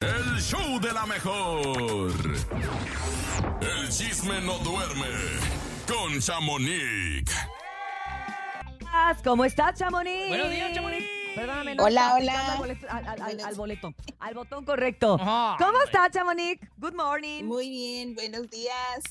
El show de la mejor. El chisme no duerme con Chamonix. ¿Cómo estás, Chamonix? Buenos días, Chamonix. Perdóname, no Hola, hola. Al boleto, al, al- al- Buenos- al boleto, al botón correcto. ¿Cómo estás, Chamonix? Good morning. Muy bien, buenos días.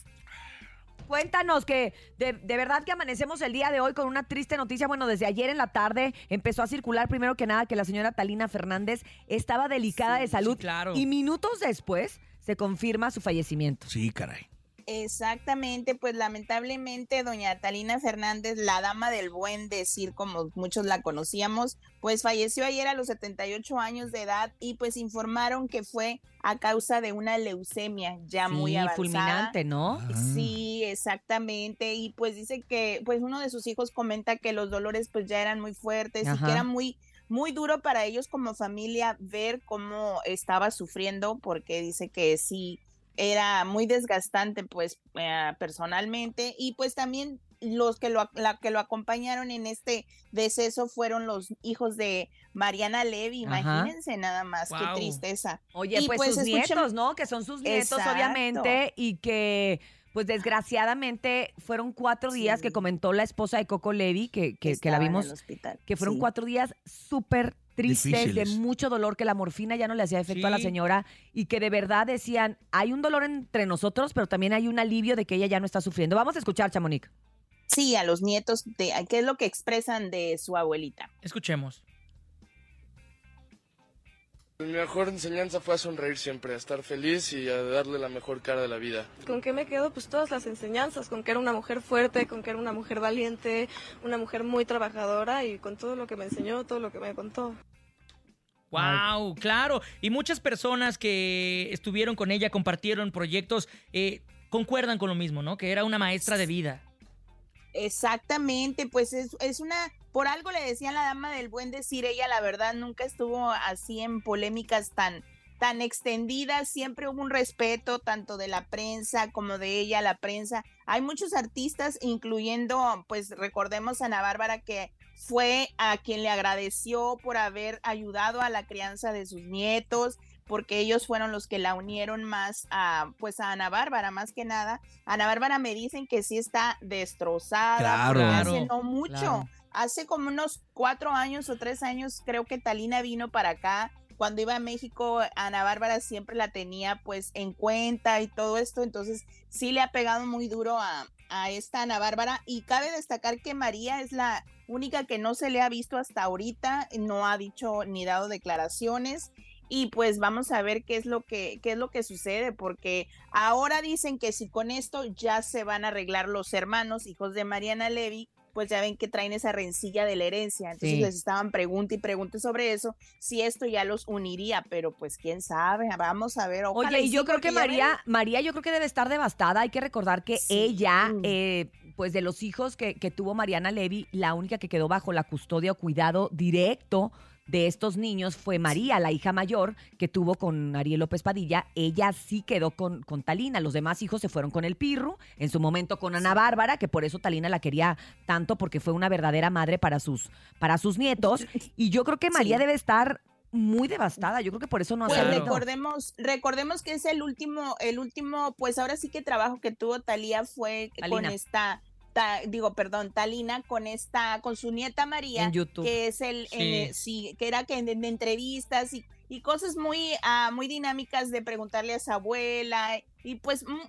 Cuéntanos que de, de verdad que amanecemos el día de hoy con una triste noticia. Bueno, desde ayer en la tarde empezó a circular primero que nada que la señora Talina Fernández estaba delicada de salud sí, claro. y minutos después se confirma su fallecimiento. Sí, caray. Exactamente, pues lamentablemente doña Talina Fernández, la dama del buen decir, como muchos la conocíamos, pues falleció ayer a los 78 años de edad y pues informaron que fue a causa de una leucemia ya muy avanzada. fulminante, ¿no? Sí, exactamente. Y pues dice que, pues uno de sus hijos comenta que los dolores pues ya eran muy fuertes y que era muy, muy duro para ellos como familia ver cómo estaba sufriendo, porque dice que sí era muy desgastante pues eh, personalmente y pues también los que lo, la, que lo acompañaron en este deceso fueron los hijos de Mariana Levy, Ajá. imagínense nada más, qué tristeza. Oye, Y pues, pues sus escuchen- nietos, ¿no? Que son sus nietos, Exacto. obviamente, y que, pues desgraciadamente, fueron cuatro días que comentó la esposa de Coco Levy, que, que, que la vimos, el hospital. que fueron Sí. cuatro días súper tristes, de mucho dolor, que la morfina ya no le hacía efecto a la señora, y que de verdad decían, hay un dolor entre nosotros, pero también hay un alivio de que ella ya no está sufriendo. Vamos a escuchar, Chamonix. Sí, a los nietos, de, ¿qué es lo que expresan de su abuelita? Escuchemos. Mi mejor enseñanza fue a sonreír siempre, a estar feliz y a darle la mejor cara de la vida. ¿Con qué me quedo? Pues todas las enseñanzas, con que era una mujer fuerte, con que era una mujer valiente, una mujer muy trabajadora y con todo lo que me enseñó, todo lo que me contó. Wow, claro. Y muchas personas que estuvieron con ella, compartieron proyectos, eh, concuerdan con lo mismo, ¿no? Que era una maestra de vida. Exactamente, pues es, es una, por algo le decían la dama del buen decir, ella la verdad nunca estuvo así en polémicas tan, tan extendidas, siempre hubo un respeto tanto de la prensa como de ella, la prensa. Hay muchos artistas, incluyendo, pues recordemos a Ana Bárbara que fue a quien le agradeció por haber ayudado a la crianza de sus nietos, porque ellos fueron los que la unieron más a, pues a Ana Bárbara, más que nada. Ana Bárbara me dicen que sí está destrozada, Claro. hace Claro, no mucho, claro. Hace como unos cuatro años o tres años, creo que Talina vino para acá. Cuando iba a México, Ana Bárbara siempre la tenía pues en cuenta y todo esto, entonces sí le ha pegado muy duro a, a esta Ana Bárbara. Y cabe destacar que María es la única que no se le ha visto hasta ahorita, no ha dicho ni dado declaraciones. Y pues vamos a ver qué es lo que qué es lo que sucede porque ahora dicen que si con esto ya se van a arreglar los hermanos hijos de Mariana Levy pues ya ven que traen esa rencilla de la herencia entonces Sí. les estaban pregunte y pregunte sobre eso si esto ya los uniría pero pues quién sabe vamos a ver ojalá Oye, y sí, yo creo que ven- María, María yo creo que debe estar devastada. Hay que recordar que Sí. ella, eh, pues de los hijos que, que tuvo Mariana Levy, la única que quedó bajo la custodia o cuidado directo de estos niños fue María, la hija mayor que tuvo con Ariel López Padilla. Ella sí quedó con, con Talina. Los demás hijos se fueron con el Pirru, en su momento con Ana Bárbara, que por eso Talina la quería tanto, porque fue una verdadera madre para sus, para sus nietos. Y yo creo que María Sí. debe estar muy devastada. Yo creo que por eso no ha Pues salido. recordemos, recordemos que es el último, el último, pues ahora sí que trabajo que tuvo Talía fue con esta, ta- digo, perdón, Talina con esta, con su nieta María, En YouTube. que es el, en, eh, sí, que era que en, en entrevistas y, y cosas muy, ah, muy dinámicas de preguntarle a su abuela y pues un-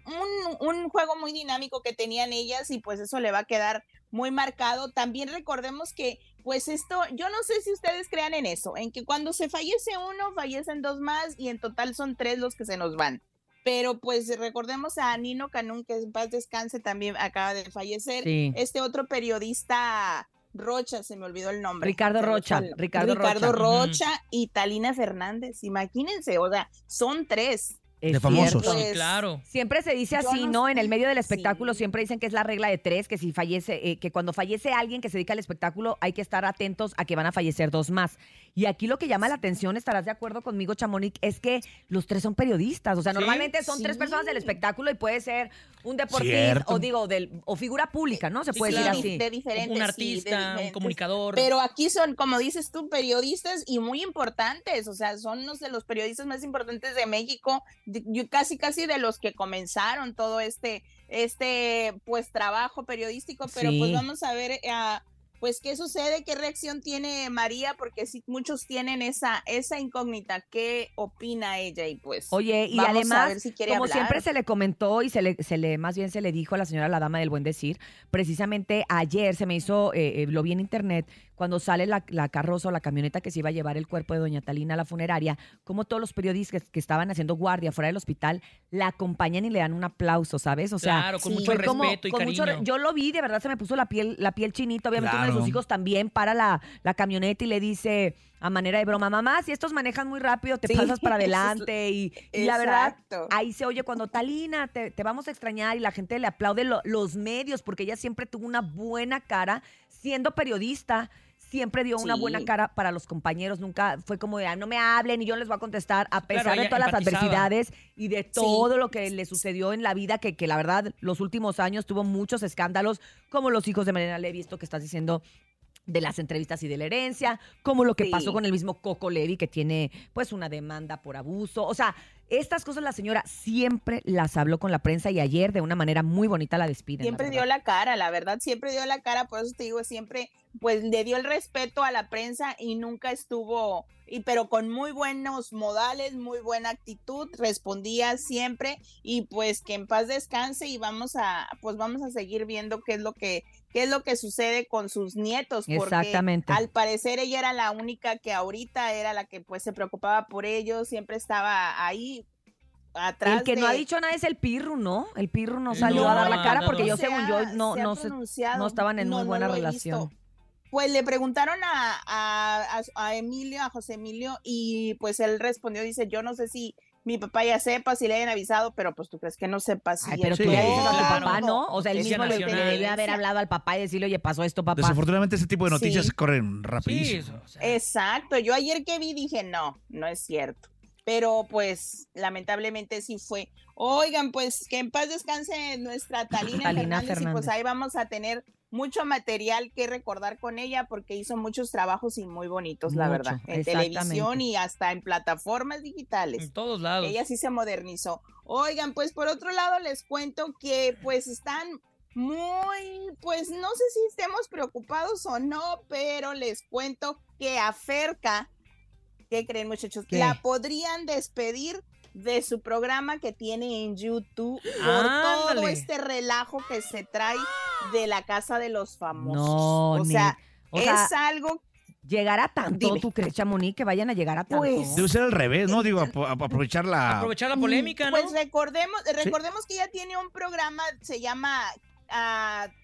un juego muy dinámico que tenían ellas y pues eso le va a quedar muy marcado. También recordemos que pues esto, yo no sé si ustedes crean en eso, en que cuando se fallece uno, fallecen dos más y en total son tres los que se nos van. Pero pues recordemos a Nino Canún, que en paz descanse, también acaba de fallecer. Sí. Este otro periodista Rocha, se me olvidó el nombre. Ricardo Rocha, Ricardo Ricardo Rocha. Rocha y Talina Fernández. Imagínense, o sea, son tres. Es de famosos. cierto. Sí, Pues, claro. Siempre se dice así, no ¿no? En sé. el medio del espectáculo Sí. siempre dicen que es la regla de tres, que si fallece, eh, que cuando fallece alguien que se dedica al espectáculo hay que estar atentos a que van a fallecer dos más. Y aquí lo que llama la atención, estarás de acuerdo conmigo, Chamonix, es que los tres son periodistas. O sea, Sí. normalmente son tres personas del espectáculo y puede ser un deportista Cierto. o digo, del, o figura pública, ¿no? Se Sí, puede claro. decir así. de diferentes Un sí, de artista, un comunicador. Pero aquí son, como dices tú, periodistas y muy importantes, o sea, son unos de los periodistas más importantes de México, yo casi casi de los que comenzaron todo este, este, pues trabajo periodístico, pero Sí. pues vamos a ver, eh, pues qué sucede, qué reacción tiene María, porque sí, muchos tienen esa, esa incógnita, qué opina ella y pues. Oye, y vamos a además, ver si quiere como hablar. siempre se le comentó y se le, se le, más bien se le dijo a la señora la dama del buen decir, precisamente ayer se me hizo, eh, eh, lo vi en internet, cuando sale la, la carroza o la camioneta que se iba a llevar el cuerpo de doña Talina a la funeraria, como todos los periodistas que, que estaban haciendo guardia fuera del hospital, la acompañan y le dan un aplauso, ¿sabes? O sea, claro, con sí. mucho fue como- respeto y con mucho cariño. re- yo lo vi, de verdad se me puso la piel, la piel chinita. Obviamente uno de sus hijos también para la, la camioneta y le dice a manera de broma, mamá, si estos manejan muy rápido, te Sí, pasas para adelante. Y, y la verdad, ahí se oye cuando Talina, te, te vamos a extrañar y la gente le aplaude lo- los medios porque ella siempre tuvo una buena cara siendo periodista. Siempre dio una Sí. buena cara para los compañeros, nunca fue como de, "Ah, no me hablen y yo les voy a contestar, a pesar de todas las adversidades y de todo lo que le sucedió en la vida, que, que la verdad los últimos años tuvo muchos escándalos, como los hijos de Mariana Levy, esto que estás diciendo de las entrevistas y de la herencia, como lo que Sí. pasó con el mismo Coco Levy, que tiene pues una demanda por abuso. O sea, estas cosas la señora siempre las habló con la prensa y ayer de una manera muy bonita la despiden. Siempre la dio la cara, la verdad, siempre dio la cara, por eso te digo, siempre, pues le dio el respeto a la prensa y nunca estuvo, y pero con muy buenos modales, muy buena actitud, respondía siempre y pues que en paz descanse y vamos a, pues vamos a seguir viendo qué es lo que, qué es lo que sucede con sus nietos, porque Exactamente. al parecer ella era la única que ahorita era la que pues se preocupaba por ellos, siempre estaba ahí atrás. El que no ha dicho nada es el Pirru, ¿no? El Pirru no No, salió a dar la cara porque no. yo, se según yo, no, se no, se- no estaban en No, muy buena relación. visto. Pues le preguntaron a, a, a- a Emilio, a José Emilio, y pues él respondió, dice, yo no sé si mi papá ya sepa, si le hayan avisado, pero pues tú crees que no sepa si Ay, pero Sí, tú le dices a tu papá, ¿no? O sea, él mismo le, debe haber hablado al papá y decirle, oye, pasó esto, papá. Desafortunadamente ese tipo de noticias Sí. corren Sí, rapidísimo. eso, o sea, Exacto, yo ayer que vi dije, no, no es cierto. Pero pues lamentablemente sí fue. Oigan, pues que en paz descanse nuestra Talina, Talina Fernández, y pues ahí vamos a tener mucho material que recordar con ella porque hizo muchos trabajos y muy bonitos, la verdad, en televisión y hasta en plataformas digitales. en todos lados. Ella sí se modernizó. Oigan, pues por otro lado les cuento que pues están muy, pues no sé si estemos preocupados o no, pero les cuento que a Ferca, ¿qué creen muchachos? ¿Qué? La podrían despedir de su programa que tiene en YouTube por todo Ándale. este relajo que se trae de la casa de los famosos. No, o sea, O sea, es algo ¿llegará tanto, Dime. tú crees, Chamonix, que vayan a llegar a tanto? Pues, Debe ser al revés, ¿no? Digo, ap- ap- aprovechar la... Aprovechar la polémica, ¿no? Pues recordemos, recordemos que ella tiene un programa, se llama ah, se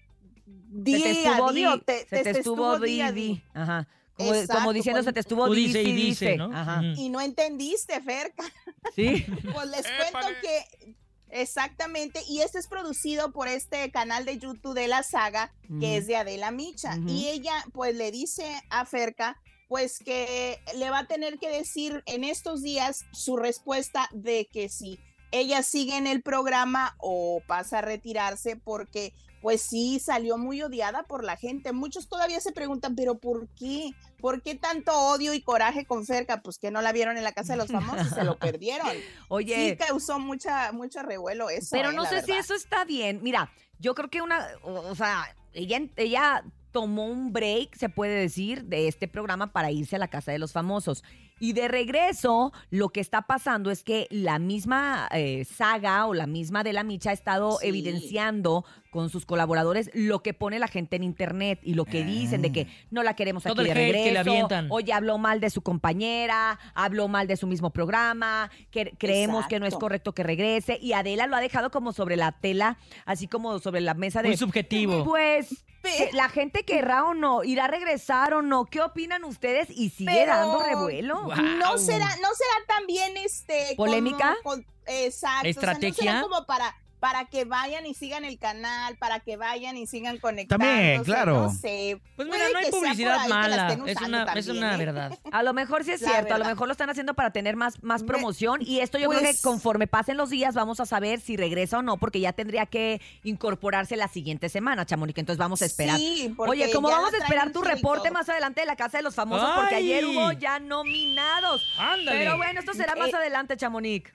Día te estuvo a Día, di, te- se te te estuvo di, día a di. día. Ajá. Como, como Exacto, diciendo, con- se te estuvo dice y sí, dice, ¿no? Ajá. Y no entendiste, Ferca. Sí. Pues les cuento que exactamente, y este es producido por este canal de YouTube de la saga, que es de Adela Micha. Y ella, pues le dice a Ferca, pues que le va a tener que decir en estos días su respuesta de que si ella sigue en el programa o pasa a retirarse porque pues sí salió muy odiada por la gente. Muchos todavía se preguntan, pero ¿por qué? ¿Por qué tanto odio y coraje con Ferca? Pues que no la vieron en la casa de los famosos, se lo perdieron. Oye, Sí causó mucha, mucho revuelo eso. pero eh, no sé si eso está bien. Mira, yo creo que una, o o sea, ella, ella tomó un break, se puede decir, de este programa para irse a la casa de los famosos. Y de regreso, lo que está pasando es que la misma eh, saga o la misma de la Micha ha estado Sí. evidenciando con sus colaboradores lo que pone la gente en internet y lo que dicen de que no la queremos Todo aquí el de hate que le regreso. avientan. Oye, habló mal de su compañera, habló mal de su mismo programa, que creemos que no es Exacto. correcto que regrese. Y Adela lo ha dejado como sobre la tela, así como sobre la mesa de. Muy subjetivo. Pues. Pe- que la gente querrá o no, irá a regresar o no. ¿Qué opinan ustedes? Y sigue Pero- dando revuelo. Guau. No será, no será también este como ¿Polémica? con- exacto. o sea, ¿Estrategia? no será como para para que vayan y sigan el canal, para que vayan y sigan conectando. También, claro. No sé. Pues mira, no hay publicidad mala. Es una, es una ¿eh? verdad. A lo mejor sí es La cierto, a lo mejor lo están haciendo para tener más, más Me- promoción y esto yo creo que Pues- conforme pasen los días vamos a saber si regresa o no, porque ya tendría que incorporarse la siguiente semana, Chamonix, entonces vamos a esperar. Sí, porque Oye, ¿cómo ya vamos a esperar un tu reporte más adelante de la Casa de los Famosos? Porque ¡Ay! ayer hubo ya nominados. Ándale. Pero bueno, esto será más Eh, adelante, Chamonix.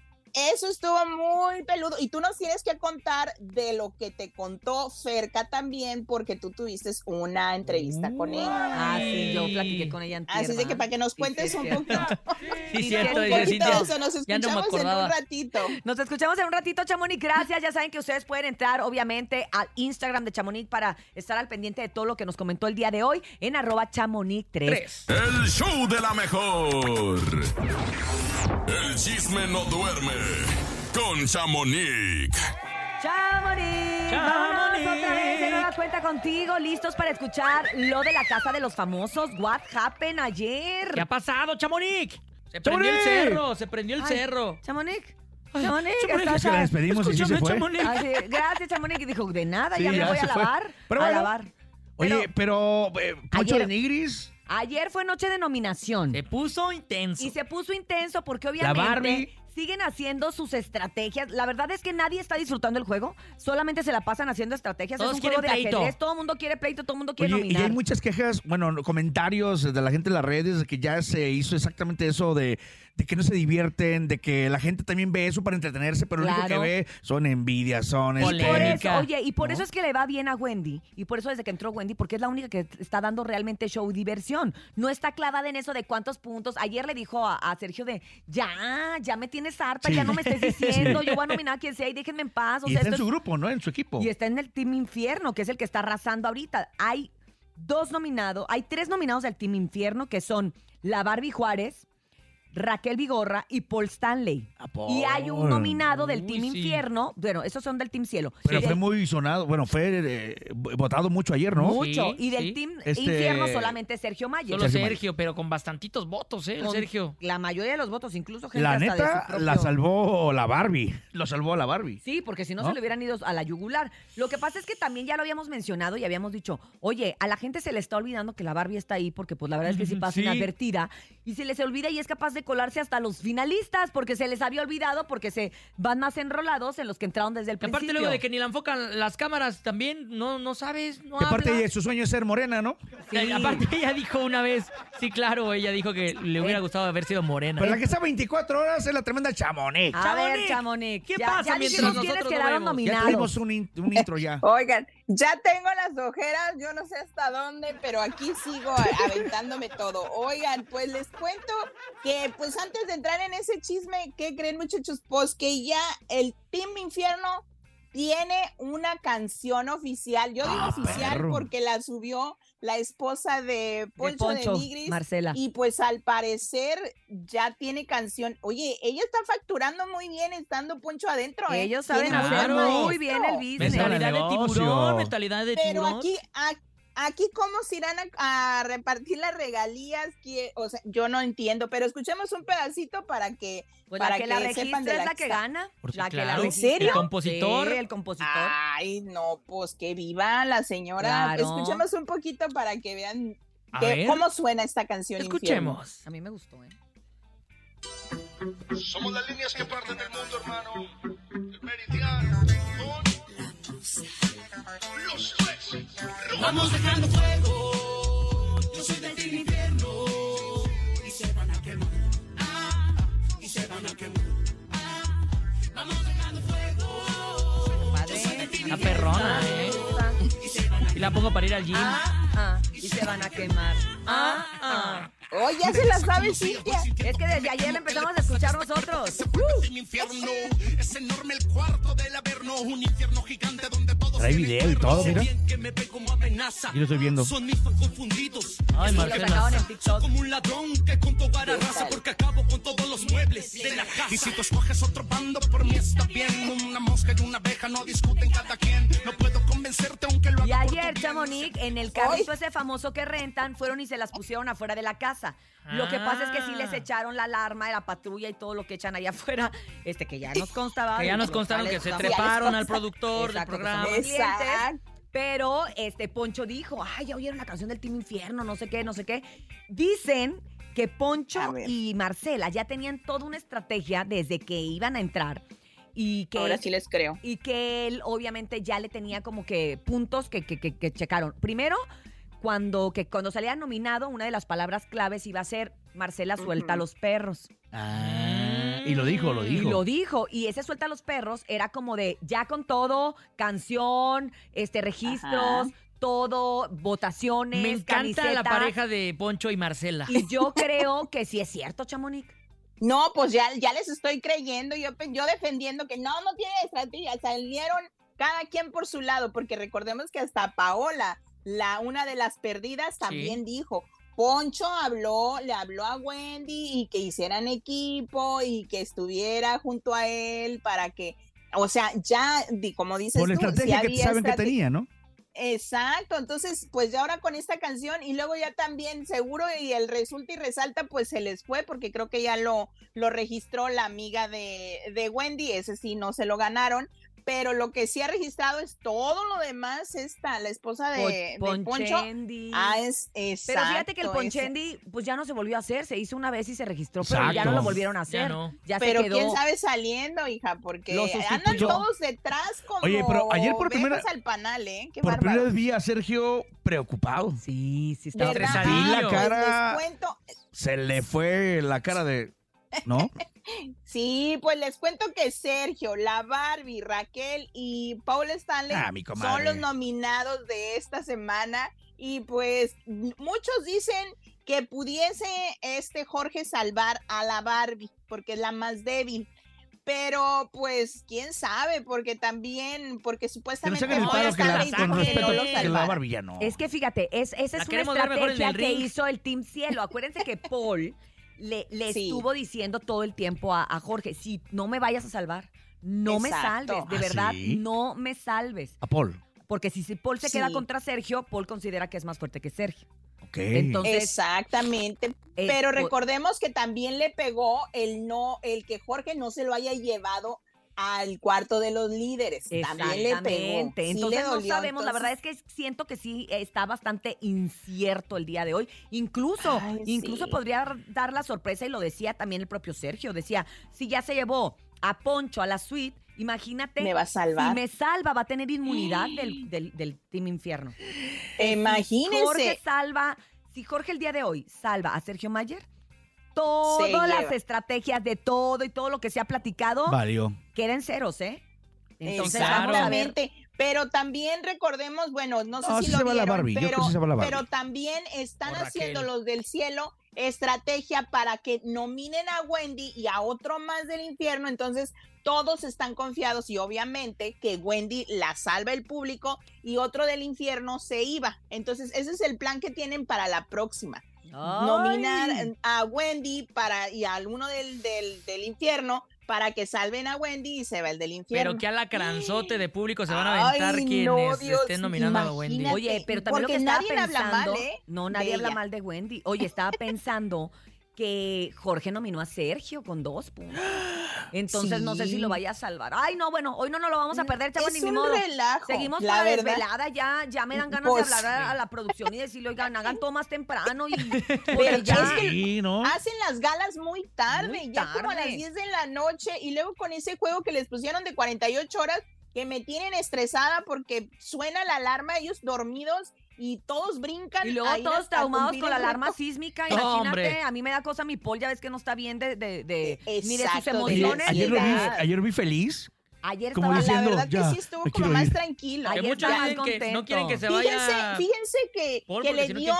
Eso estuvo muy peludo. Y tú nos tienes que contar de lo que te contó Ferca también, porque tú tuviste una entrevista con ella. Ah, sí, yo platiqué con ella antier, Así de que para que nos cuentes sí, un cierto. poquito. Sí, Sí, cierto. Un poquito de eso, nos Ya no me escuchamos en un ratito. Nos escuchamos en un ratito, Chamonix. Gracias. Ya saben que ustedes pueden entrar, obviamente, al Instagram de Chamonix para estar al pendiente de todo lo que nos comentó el día de hoy en arroba chamonix3. Tres. El show de la mejor. El chisme no duerme con Chamonix. Chamonix. Chamonix. Otra vez de nueva cuenta contigo, listos para escuchar lo de la casa de los famosos. What happened ayer? ¿Qué ha pasado, Chamonix? Se prendió el cerro, se prendió el Ay, cerro. Chamonix. Chamonix, Chamonix, estás que la ahí? despedimos y sí se Escúchame, fue. Chamonix. Gracias, Chamonix. Y dijo, de nada, Sí, ya me ya voy a se fue. lavar. Pero a bueno. lavar. Oye, pero, eh, Poncho Ayer- de Nigris, Ayer fue noche de nominación. Se puso intenso. Y se puso intenso porque obviamente Barbie. Siguen haciendo sus estrategias. La verdad es que nadie está disfrutando el juego, solamente se la pasan haciendo estrategias. Todos es un juego de quieren pleito. ajedrez, todo el mundo quiere pleito, todo el mundo quiere Oye, y nominar. hay muchas quejas, bueno, no, comentarios de la gente en las redes de que ya se hizo exactamente eso de, de que no se divierten, de que la gente también ve eso para entretenerse, pero lo único que ve son envidias, son este, Polémica. oye, y por ¿no? eso es que le va bien a Wendy. Y por eso desde que entró Wendy, porque es la única que está dando realmente show y diversión. No está clavada en eso de cuántos puntos. Ayer le dijo a, a Sergio de, ya, ya me tienes harta, Sí. ya no me estés diciendo, yo voy a nominar a quien sea y déjenme en paz. O y sea, está en su es- grupo, ¿no? En su equipo. Y está en el Team Infierno, que es el que está arrasando ahorita. Hay dos nominados, hay tres nominados del Team Infierno, que son la Barbie Juárez, Raquel Vigorra y Paul Stanley. Y hay un nominado del Uy, Team sí. Infierno, bueno, esos son del Team Cielo. Pero Y fue del- muy sonado, bueno, fue eh, votado mucho ayer, ¿no? mucho. Sí, y del sí. Team Este- Infierno solamente Sergio Mayer. Solo Sergio Sergio, pero con bastantitos votos, ¿eh? El Con Sergio. La mayoría de los votos, incluso gente La hasta de neta, su propio- la salvó la Barbie. Lo salvó la Barbie. Sí, porque si no, ¿No? se le hubieran ido a la yugular. Lo que pasa es que también ya lo habíamos mencionado y habíamos dicho, oye, a la gente se le está olvidando que la Barbie está ahí porque pues la verdad es que sí pasa Sí. inadvertida y se les olvida y es capaz de colarse hasta los finalistas porque se les había olvidado porque se van más enrolados en los que entraron desde el Y aparte principio. luego de que ni la enfocan las cámaras también, no, no sabes, no Que aparte habla. de su sueño es ser morena, ¿no? Eh, Aparte ella dijo una vez, sí, claro, ella dijo que le hubiera gustado haber sido morena. Pero la que está 24 horas es la tremenda Chamonix. A ver, Chamonix. ¿qué ya, pasa ya mientras nosotros no quedaron vemos? Ya nominados. tuvimos un, in- un intro ya. Oigan, ya tengo las ojeras, yo no sé hasta dónde, pero aquí sigo aventándome todo. Oigan, pues les cuento que pues antes de entrar en ese chisme, ¿qué creen muchachos? Pues que ya el Team Infierno tiene una canción oficial. Yo digo Ah, oficial perro. porque la subió la esposa de De Poncho de, Poncho, Nigris. Marcela. Y pues al parecer ya tiene canción. Oye, ella está facturando muy bien estando Poncho adentro. ¿eh? Ellos saben hacer Claro. muy bien el business. mentalidad de tiburón, mentalidad de Pero tiburón. aquí, a- aquí cómo se irán a, a repartir las regalías, que, o sea, yo no entiendo, pero escuchemos un pedacito para que, Pues para la que, la sepan de es la la que gana. Por La que la. ¿En serio? El compositor. Sí, el compositor. Ay, no, pues que viva la señora. Claro. Escuchemos un poquito para que vean que- cómo suena esta canción. Infierno. escuchemos. A mí me gustó, ¿eh? Somos las líneas que parten el mundo, hermano. El meridiano. Con los. Vamos dejando fuego. Yo soy del Team Infierno. Y se van a quemar. Ah, y se van a quemar. Ah, vamos dejando fuego. Padre. La perrona, ¿eh? Y la pongo para ir al gym. Ah, ah, y se van a quemar. Ah, ah. Oh, ya se la sabe, Cintia. Es que desde ayer la empezamos a escuchar nosotros. Es enorme el cuarto del averno, un infierno gigante donde todos Trae se video y todo, mira. bien que me ve como amenaza. Aquí lo estoy viendo. Son mis fans confundidos. Ay, Marcela. Como un ladrón que con tu vara raza porque acabo con todos los muebles de la casa. Y si tú escoges otro bando, por mí está bien. Una mosca y una abeja no discuten cada quien. No puedo convencerte aunque lo Y haga ayer. Chamonix, en el carrito ese famoso que rentan, fueron y se las pusieron afuera de la casa. Lo que pasa es que sí les Ah. echaron la alarma, la patrulla y todo lo que echan allá afuera, este que ya nos constaba. Que ya nos constaron que se treparon al productor del programa. Exacto. Pero este Poncho dijo, ay, ya oyeron la canción del Team Infierno, no sé qué, no sé qué. Dicen que Poncho y Marcela ya tenían toda una estrategia desde que iban a entrar y que Ahora sí les creo. y que él obviamente ya le tenía como que puntos que, que, que- que checaron. Primero, cuando, que cuando salía nominado, una de las palabras claves iba a ser Marcela suelta a los perros. Ah, y lo dijo, lo Y dijo. lo dijo. Y ese suelta a los perros era como de ya con todo, canción, este registros, Ajá. todo, votaciones, Me encanta la pareja de Poncho y Marcela. Y yo creo que sí es cierto, Chamonix. No, pues ya, ya les estoy creyendo, yo, yo defendiendo que no, no tiene estrategia, salieron cada quien por su lado, porque recordemos que hasta Paola, la una de las perdidas, también dijo, Poncho habló, le habló a Wendy y que hicieran equipo y que estuviera junto a él para que, o sea, ya, di- como dices Por la tú, estrategia que había saben que tenía, ¿no? Exacto, entonces pues ya ahora con esta canción y luego ya también seguro y el resulta y resalta pues se les fue porque creo que ya lo, lo registró la amiga de, de Wendy, ese sí no se lo ganaron, pero lo que sí ha registrado es todo lo demás, esta, la esposa de, de Poncho. Ponchendi. Ah, es Pero fíjate que el exacto, ese. Ponchendi, pues ya no se volvió a hacer, se hizo una vez y se registró, pero ya Exacto. no lo volvieron a Ya hacer. no. Ya Pero se quedó. quién sabe saliendo, hija, porque andan todos detrás como Oye, pero ayer por primera- al panal, ¿eh? Qué Por bárbaro. primera vez vi a Sergio preocupado. Sí, sí, estaba ¿Verdad? estresadillo. La Pues cara, les cuento, se le fue la cara de... ¿No? Sí, pues les cuento que Sergio, la Barbie, Raquel y Paul Stanley Ah, son los nominados de esta semana y pues muchos dicen que pudiese este Jorge salvar a la Barbie porque es la más débil. Pero pues quién sabe, porque también, porque supuestamente no, la, la con respeto, no lo que la no. Es que fíjate, es, esa La es una el estrategia que hizo el Team Cielo. Acuérdense que Paul le, le Sí. estuvo diciendo todo el tiempo a, a Jorge, si no me vayas a salvar, no me salves, de ¿Ah, verdad, sí? no me salves. A Paul. Porque si si Paul se queda contra Sergio, Paul considera que es más fuerte que Sergio. Ok. Entonces, Exactamente. eh, Pero recordemos que también le pegó el no, el que Jorge no se lo haya llevado al cuarto de los líderes. También le pegó. Sí Entonces le no dolió, sabemos. La verdad es que siento que sí está bastante incierto el día de hoy. Incluso, Ay, incluso sí. podría dar la sorpresa y lo decía también el propio Sergio. Decía, si ya se llevó a Poncho a la suite, imagínate. Me va a salvar. Si me salva, va a tener inmunidad del, del, del Team Infierno. Si Imagínense. Jorge salva, si Jorge el día de hoy salva a Sergio Mayer, todas las estrategias de todo y todo lo que se ha platicado Valió. quedan ceros, ¿eh? Entonces vamos a ver. Exactamente. Pero también recordemos, bueno, no sé No, si sí lo se va la vieron, Barbie, yo creo pero, que sí se va la Barbie. pero también están Por haciendo Raquel. los del cielo estrategia para que nominen a Wendy y a otro más del infierno. Entonces, todos están confiados y obviamente que Wendy la salva el público y otro del infierno se iba. Entonces, ese es el plan que tienen para la próxima. Nominar a Wendy para y a alguno del, del, del infierno para que salven a Wendy y se va el del infierno. Pero qué alacranzote de público se van a aventar Ay, quienes no, Dios, estén nominando a Wendy. Oye, pero también lo que Porque estaba nadie habla pensando, mal, ¿eh? no, nadie habla mal de Wendy. Oye, estaba pensando que Jorge nominó a Sergio con dos puntos. Entonces no sé si lo vaya a salvar. Ay, no, bueno, hoy no nos lo vamos a perder, chavos, ni un modo. relajo. Seguimos la con la verdad. desvelada, ya, ya me dan ganas Pues, de hablar a, a la producción y decirle, oigan, hagan todo más temprano y ya. es que Sí, ¿no? Hacen las galas muy tarde, Muy ya como a las tarde. 10 de la noche y luego con ese juego que les pusieron de 48 horas que me tienen estresada porque suena la alarma, ellos dormidos y todos brincan. Y luego todos traumados con la alarma sísmica, No, imagínate, hombre. a mí me da cosa mi Paul, ya ves que no está bien de, de, de- ni de sus emociones. ayer, lo vi, ayer vi feliz. Ayer como estaba diciendo, La verdad ya, que sí estuvo como más ir. tranquilo. Que Ayer muchos dicen que no quieren que se Fíjense, vaya fíjense que, Paul que porque le dio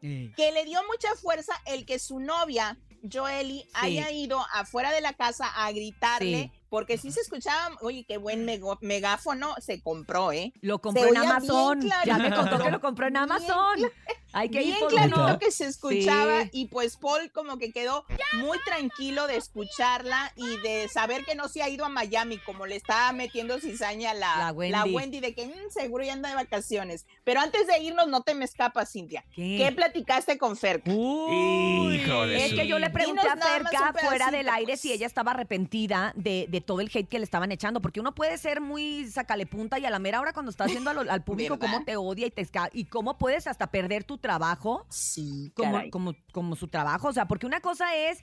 que le dio mucha fuerza el que su novia, Joely, haya ido afuera de la casa a gritarle, Sí. Porque sí se escuchaba, oye, qué buen megáfono se compró, ¿eh? Lo compró Se en Amazon. Ya me contó que lo compró en Bien Amazon. Hay que ir Bien por clarito uno. que se escuchaba Sí. y pues Paul como que quedó muy tranquilo de escucharla y de saber que no se ha ido a Miami como le estaba metiendo cizaña la, La Wendy. Wendy de que "Mm, seguro ya anda de vacaciones. Pero antes de irnos no te me escapas, Cintia. ¿Qué? ¿Qué platicaste con Fer? Uy. Es que yo le pregunté Dinos a Ferca fuera del aire pues. si ella estaba arrepentida de, de todo el hate que le estaban echando, porque uno puede ser muy sacalepunta y a la mera hora cuando está haciendo al, al público ¿Verdad? cómo te odia y te y cómo puedes hasta perder tu trabajo Sí, como, como, como su trabajo. O sea, porque una cosa es,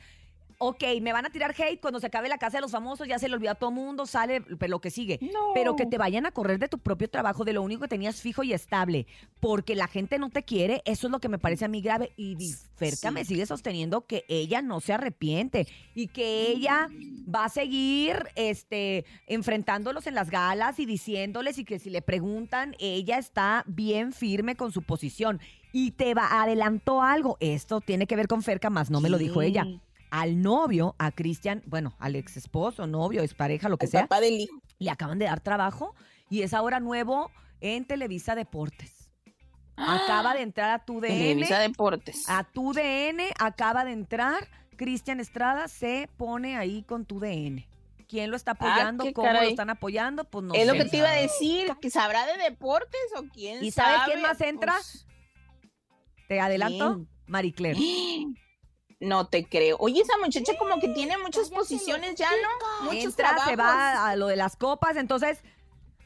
ok, me van a tirar hate cuando se acabe la casa de los famosos, ya se le olvidó a todo mundo, sale pero lo que sigue. No. Pero que te vayan a correr de tu propio trabajo, de lo único que tenías fijo y estable, porque la gente no te quiere, eso es lo que me parece a mí grave. Y Ferca Sí. me sigue sosteniendo que ella no se arrepiente y que ella va a seguir este, enfrentándolos en las galas y diciéndoles y que si le preguntan, ella está bien firme con su posición. Y te va, adelantó algo. Esto tiene que ver con Ferca, más no me lo dijo ella. Al novio, a Cristian, bueno, al ex esposo, novio, expareja, lo que El sea, papá del hijo. le acaban de dar trabajo y es ahora nuevo en Televisa Deportes. Acaba de entrar a tu DN. Televisa Deportes. A tu DN acaba de entrar. Cristian Estrada se pone ahí con tu DN. ¿Quién lo está apoyando? Ah, qué ¿Cómo lo están apoyando? Pues no es lo que te iba a decir, que sabrá de deportes o quién ¿Y sabes sabe? quién más entra? Pues, ¿Te adelanto? ¿Quién? No te creo. Oye, esa muchacha como que tiene muchas posiciones ya, ¿no? Muchos entra, se trabajos. va a lo de las copas, entonces,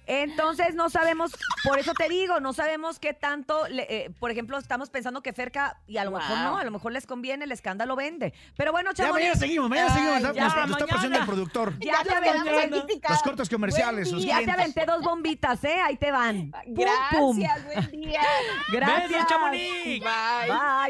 entonces no sabemos, por eso te digo, no sabemos qué tanto, le- eh, por ejemplo, estamos pensando que Ferca, y a lo mejor Wow. no, a lo mejor les conviene, el escándalo vende. Pero bueno, Ya Chamonix, mañana seguimos, mañana Ay, seguimos. Está- ya, nos, nos está mañana. presionando el productor. ya, Ya te nos aventé. Los cortos comerciales, ya te aventé dos bombitas, ¿eh? Ahí te van. Pum, pum. Gracias, buen día. Gracias. Besos, Chamonix. Bye. Bye.